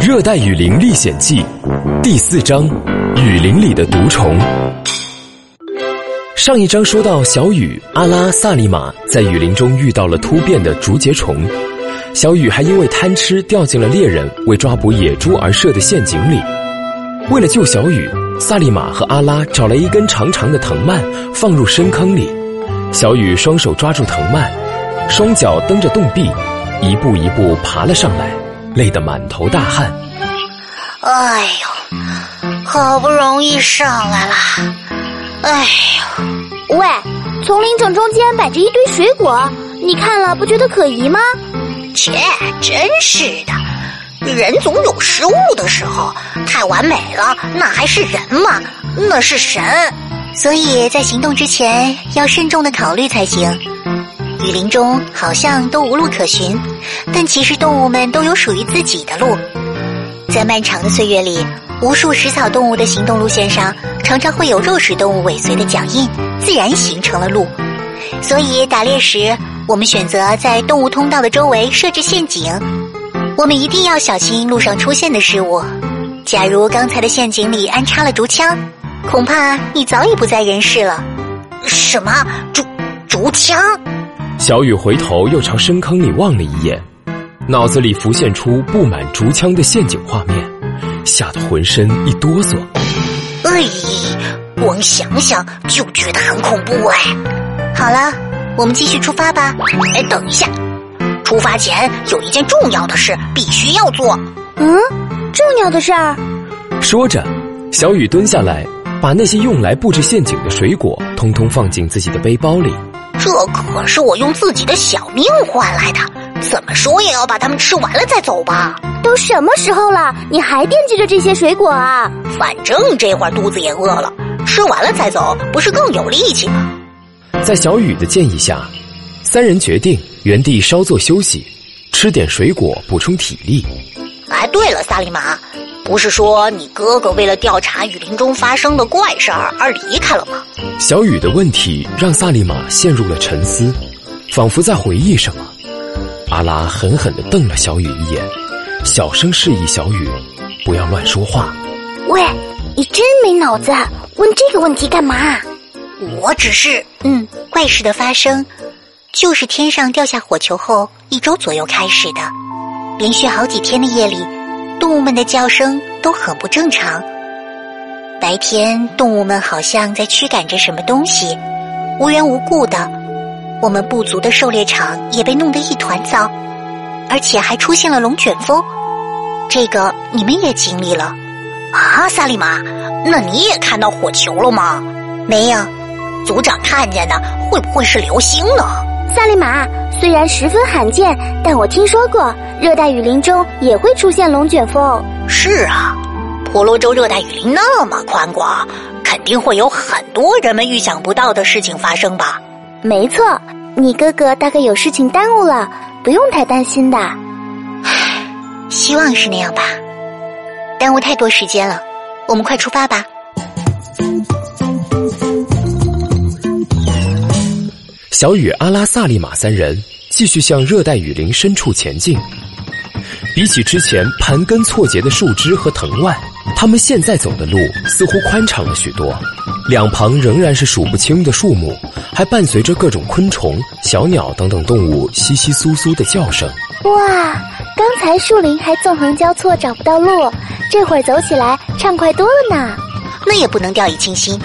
《热带雨林历险记》第四章：雨林里的毒虫。上一章说到，小雨、阿拉、萨利玛在雨林中遇到了突变的竹节虫，小雨还因为贪吃掉进了猎人为抓捕野猪而设的陷阱里。为了救小雨，萨利玛和阿拉找来一根长长的藤蔓放入深坑里，小雨双手抓住藤蔓，双脚蹬着洞壁，一步一步爬了上来。累得满头大汗。哎呦，好不容易上来了！哎呦，喂，丛林正中间摆着一堆水果，你看了不觉得可疑吗？切，真是的！人总有失误的时候，太完美了，那还是人吗？那是神。所以在行动之前要慎重的考虑才行。雨林中好像都无路可寻，但其实动物们都有属于自己的路。在漫长的岁月里，无数食草动物的行动路线上，常常会有肉食动物尾随的脚印，自然形成了路。所以打猎时，我们选择在动物通道的周围设置陷阱。我们一定要小心路上出现的事物。假如刚才的陷阱里安插了竹枪，恐怕你早已不在人世了。什么竹竹枪？小雨回头又朝深坑里望了一眼，脑子里浮现出布满竹枪的陷阱画面，吓得浑身一哆嗦。哎，光想想就觉得很恐怖哎。好了，我们继续出发吧。哎，等一下，出发前有一件重要的事必须要做。嗯，重要的事儿。说着，小雨蹲下来，把那些用来布置陷阱的水果通通放进自己的背包里。这可是我用自己的小命换来的，怎么说也要把它们吃完了再走吧。都什么时候了，你还惦记着这些水果啊？反正这会儿肚子也饿了，吃完了再走不是更有力气吗？在小雨的建议下，三人决定原地稍作休息，吃点水果补充体力。哎，对了，萨利玛。不是说你哥哥为了调查雨林中发生的怪事儿而离开了吗？小雨的问题让萨利玛陷入了沉思，仿佛在回忆什么。阿拉狠狠地瞪了小雨一眼，小声示意小雨不要乱说话。喂，你真没脑子，问这个问题干嘛？我只是……嗯，怪事的发生，就是天上掉下火球后一周左右开始的，连续好几天的夜里。动物们的叫声都很不正常。白天，动物们好像在驱赶着什么东西，无缘无故的。我们部族的狩猎场也被弄得一团糟，而且还出现了龙卷风。这个你们也经历了啊，萨利玛？那你也看到火球了吗？没有，族长看见的会不会是流星呢？萨利玛。虽然十分罕见，但我听说过热带雨林中也会出现龙卷风。是啊，婆罗洲热带雨林那么宽广，肯定会有很多人们预想不到的事情发生吧？没错，你哥哥大概有事情耽误了，不用太担心的。唉，希望是那样吧。耽误太多时间了，我们快出发吧。小雨、阿拉萨利玛三人继续向热带雨林深处前进。比起之前盘根错节的树枝和藤蔓，他们现在走的路似乎宽敞了许多。两旁仍然是数不清的树木，还伴随着各种昆虫、小鸟等等动物窸窸窣窣的叫声。哇，刚才树林还纵横交错找不到路，这会儿走起来畅快多了呢。那也不能掉以轻心。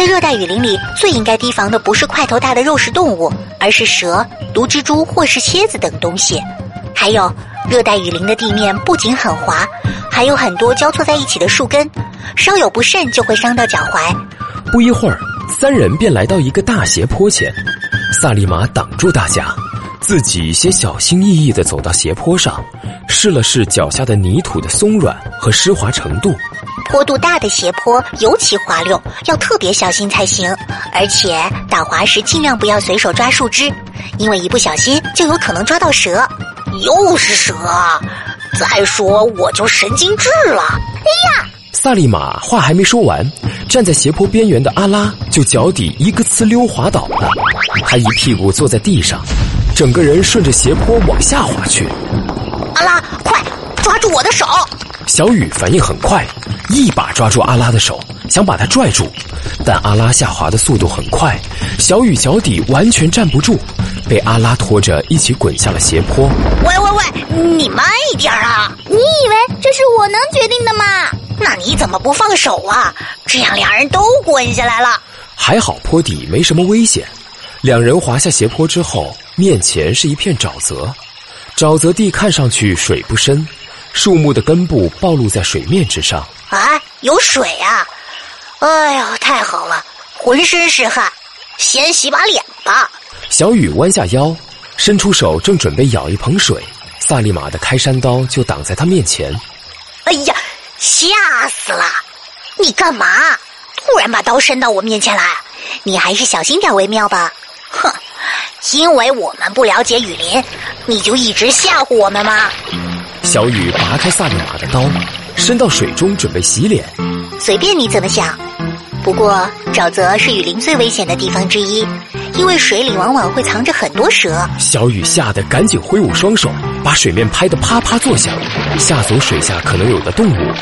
在热带雨林里，最应该提防的不是块头大的肉食动物，而是蛇、毒蜘蛛或是蝎子等东西。还有，热带雨林的地面不仅很滑，还有很多交错在一起的树根，稍有不慎就会伤到脚踝。不一会儿，三人便来到一个大斜坡前，萨利玛挡住大家，自己先小心翼翼地走到斜坡上，试了试脚下的泥土的松软和湿滑程度。坡度大的斜坡尤其滑溜，要特别小心才行。而且打滑时尽量不要随手抓树枝，因为一不小心就有可能抓到蛇。又是蛇！再说我就神经质了。哎呀！萨利玛话还没说完，站在斜坡边缘的阿拉就脚底一个呲溜滑倒了，他一屁股坐在地上，整个人顺着斜坡往下滑去。阿拉，快抓住我的手！小雨反应很快，一把抓住阿拉的手，想把他拽住，但阿拉下滑的速度很快，小雨脚底完全站不住，被阿拉拖着一起滚下了斜坡。喂喂喂，你慢一点啊！你以为这是我能决定的吗？那你怎么不放手啊？这样两人都滚下来了。还好坡底没什么危险，两人滑下斜坡之后，面前是一片沼泽，沼泽地看上去水不深。树木的根部暴露在水面之上。啊，有水啊！哎呦，太好了，浑身是汗，先洗把脸吧。小雨弯下腰，伸出手，正准备舀一盆水，萨利玛的开山刀就挡在他面前。哎呀，吓死了！你干嘛？突然把刀伸到我面前来？你还是小心点为妙吧。哼，因为我们不了解雨林，你就一直吓唬我们吗？小雨拔开萨利玛的刀，伸到水中准备洗脸。随便你怎么想，不过沼泽是雨林最危险的地方之一，因为水里往往会藏着很多蛇。小雨吓得赶紧挥舞双手，把水面拍得啪啪作响，吓走水下可能有的动物。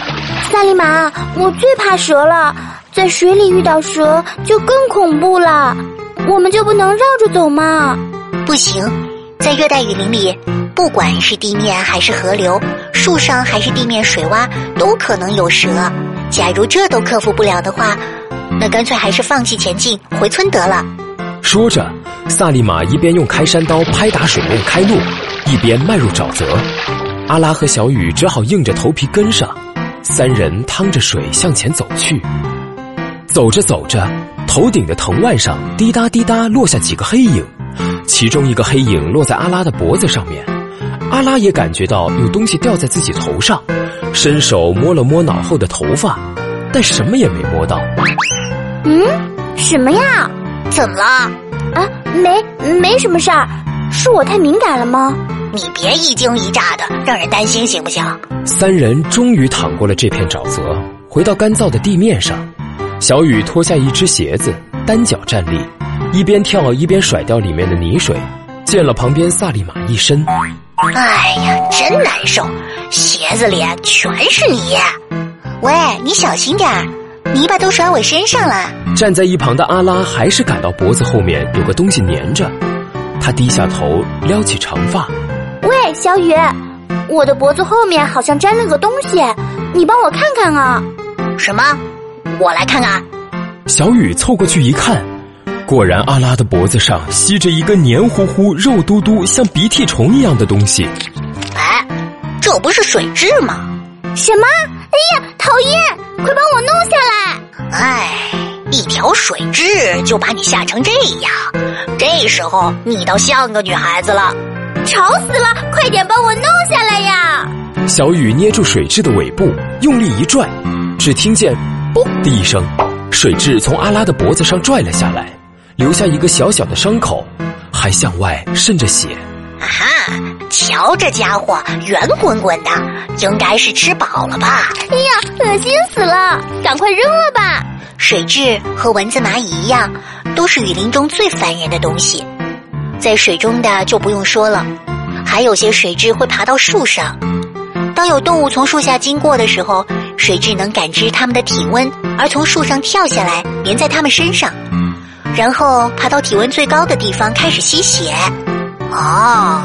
萨利玛，我最怕蛇了，在水里遇到蛇就更恐怖了。我们就不能绕着走吗？不行，在热带雨林里。不管是地面还是河流，树上还是地面水洼，都可能有蛇。假如这都克服不了的话，那干脆还是放弃前进，回村得了。说着，萨利玛一边用开山刀拍打水面开路，一边迈入沼泽。阿拉和小雨只好硬着头皮跟上。三人趟着水向前走去。走着走着，头顶的藤蔓上滴答滴答落下几个黑影，其中一个黑影落在阿拉的脖子上面。阿拉也感觉到有东西掉在自己头上，伸手摸了摸脑后的头发，但什么也没摸到。嗯，什么呀？怎么了？啊，没，没什么事儿，是我太敏感了吗？你别一惊一乍的，让人担心行不行？三人终于淌过了这片沼泽，回到干燥的地面上。小雨脱下一只鞋子，单脚站立，一边跳一边甩掉里面的泥水，溅了旁边萨利玛一身。哎呀，真难受！鞋子里全是泥。喂，你小心点儿，泥巴都甩我身上了。站在一旁的阿拉还是感到脖子后面有个东西粘着，他低下头撩起长发。喂，小雨，我的脖子后面好像粘了个东西，你帮我看看啊。什么？我来看看。小雨凑过去一看。果然，阿拉的脖子上吸着一个黏糊糊、肉嘟嘟、像鼻涕虫一样的东西。哎，这不是水蛭吗？什么？哎呀，讨厌！快帮我弄下来！哎，一条水蛭就把你吓成这样，这时候你倒像个女孩子了。吵死了！快点帮我弄下来呀！小雨捏住水蛭的尾部，用力一拽，只听见“嘣”的一声，水蛭从阿拉的脖子上拽了下来。留下一个小小的伤口，还向外渗着血。啊哈！瞧这家伙圆滚滚的，应该是吃饱了吧？哎呀，恶心死了！赶快扔了吧！水蛭和蚊子、蚂蚁一样，都是雨林中最烦人的东西。在水中的就不用说了，还有些水蛭会爬到树上。当有动物从树下经过的时候，水蛭能感知它们的体温，而从树上跳下来，粘在它们身上。然后爬到体温最高的地方开始吸血。哦，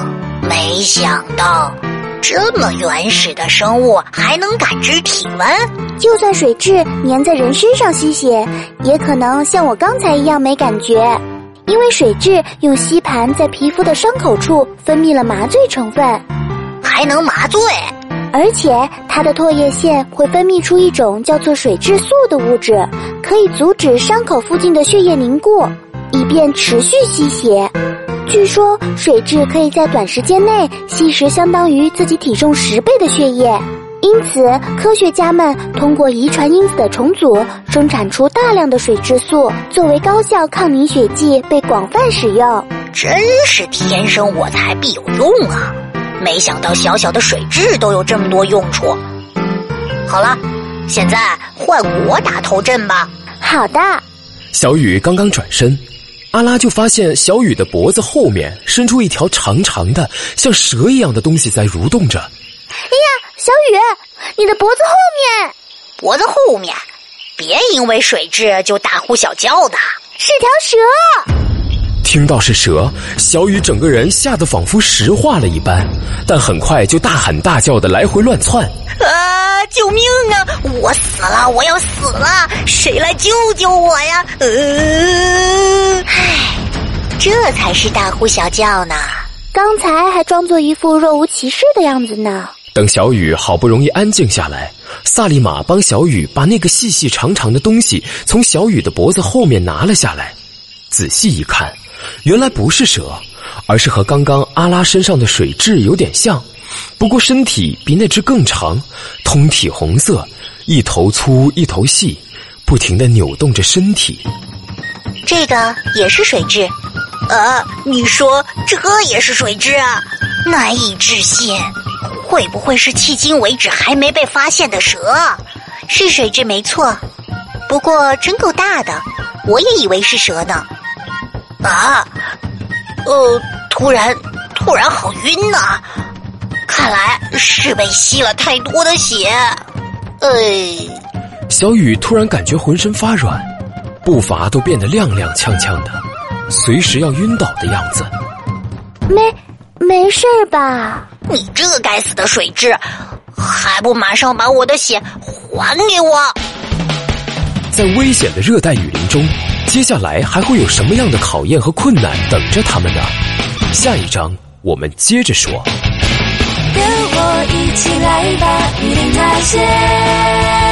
没想到这么原始的生物还能感知体温。就算水蛭粘在人身上吸血，也可能像我刚才一样没感觉，因为水蛭用吸盘在皮肤的伤口处分泌了麻醉成分，还能麻醉。而且它的唾液腺会分泌出一种叫做水蛭素的物质，可以阻止伤口附近的血液凝固，以便持续吸血。据说水蛭可以在短时间内吸食相当于自己体重十倍的血液，因此科学家们通过遗传因子的重组，生产出大量的水蛭素，作为高效抗凝血剂被广泛使用。真是天生我材必有用啊！没想到小小的水蛭都有这么多用处。好了，现在换我打头阵吧。好的。小雨刚刚转身，阿拉就发现小雨的脖子后面伸出一条长长的、像蛇一样的东西在蠕动着。哎呀，小雨，你的脖子后面，脖子后面，别因为水蛭就大呼小叫的，是条蛇。听到是蛇，小雨整个人吓得仿佛石化了一般，但很快就大喊大叫的来回乱窜。啊！救命啊！我死了！我要死了！谁来救救我呀？呃，唉，这才是大呼小叫呢。刚才还装作一副若无其事的样子呢。等小雨好不容易安静下来，萨利玛帮小雨把那个细细长长的东西从小雨的脖子后面拿了下来。仔细一看，原来不是蛇，而是和刚刚阿拉身上的水蛭有点像，不过身体比那只更长，通体红色，一头粗一头细，不停的扭动着身体。这个也是水蛭。啊！你说这也是水蛭啊？难以置信，会不会是迄今为止还没被发现的蛇？是水蛭没错，不过真够大的，我也以为是蛇呢。啊！呃，突然，突然好晕呐！看来是被吸了太多的血。哎，小雨突然感觉浑身发软，步伐都变得踉踉跄跄的。随时要晕倒的样子，没没事吧？你这个该死的水蛭，还不马上把我的血还给我！在危险的热带雨林中，接下来还会有什么样的考验和困难等着他们呢？下一章我们接着说。跟我一起来吧，雨林探险。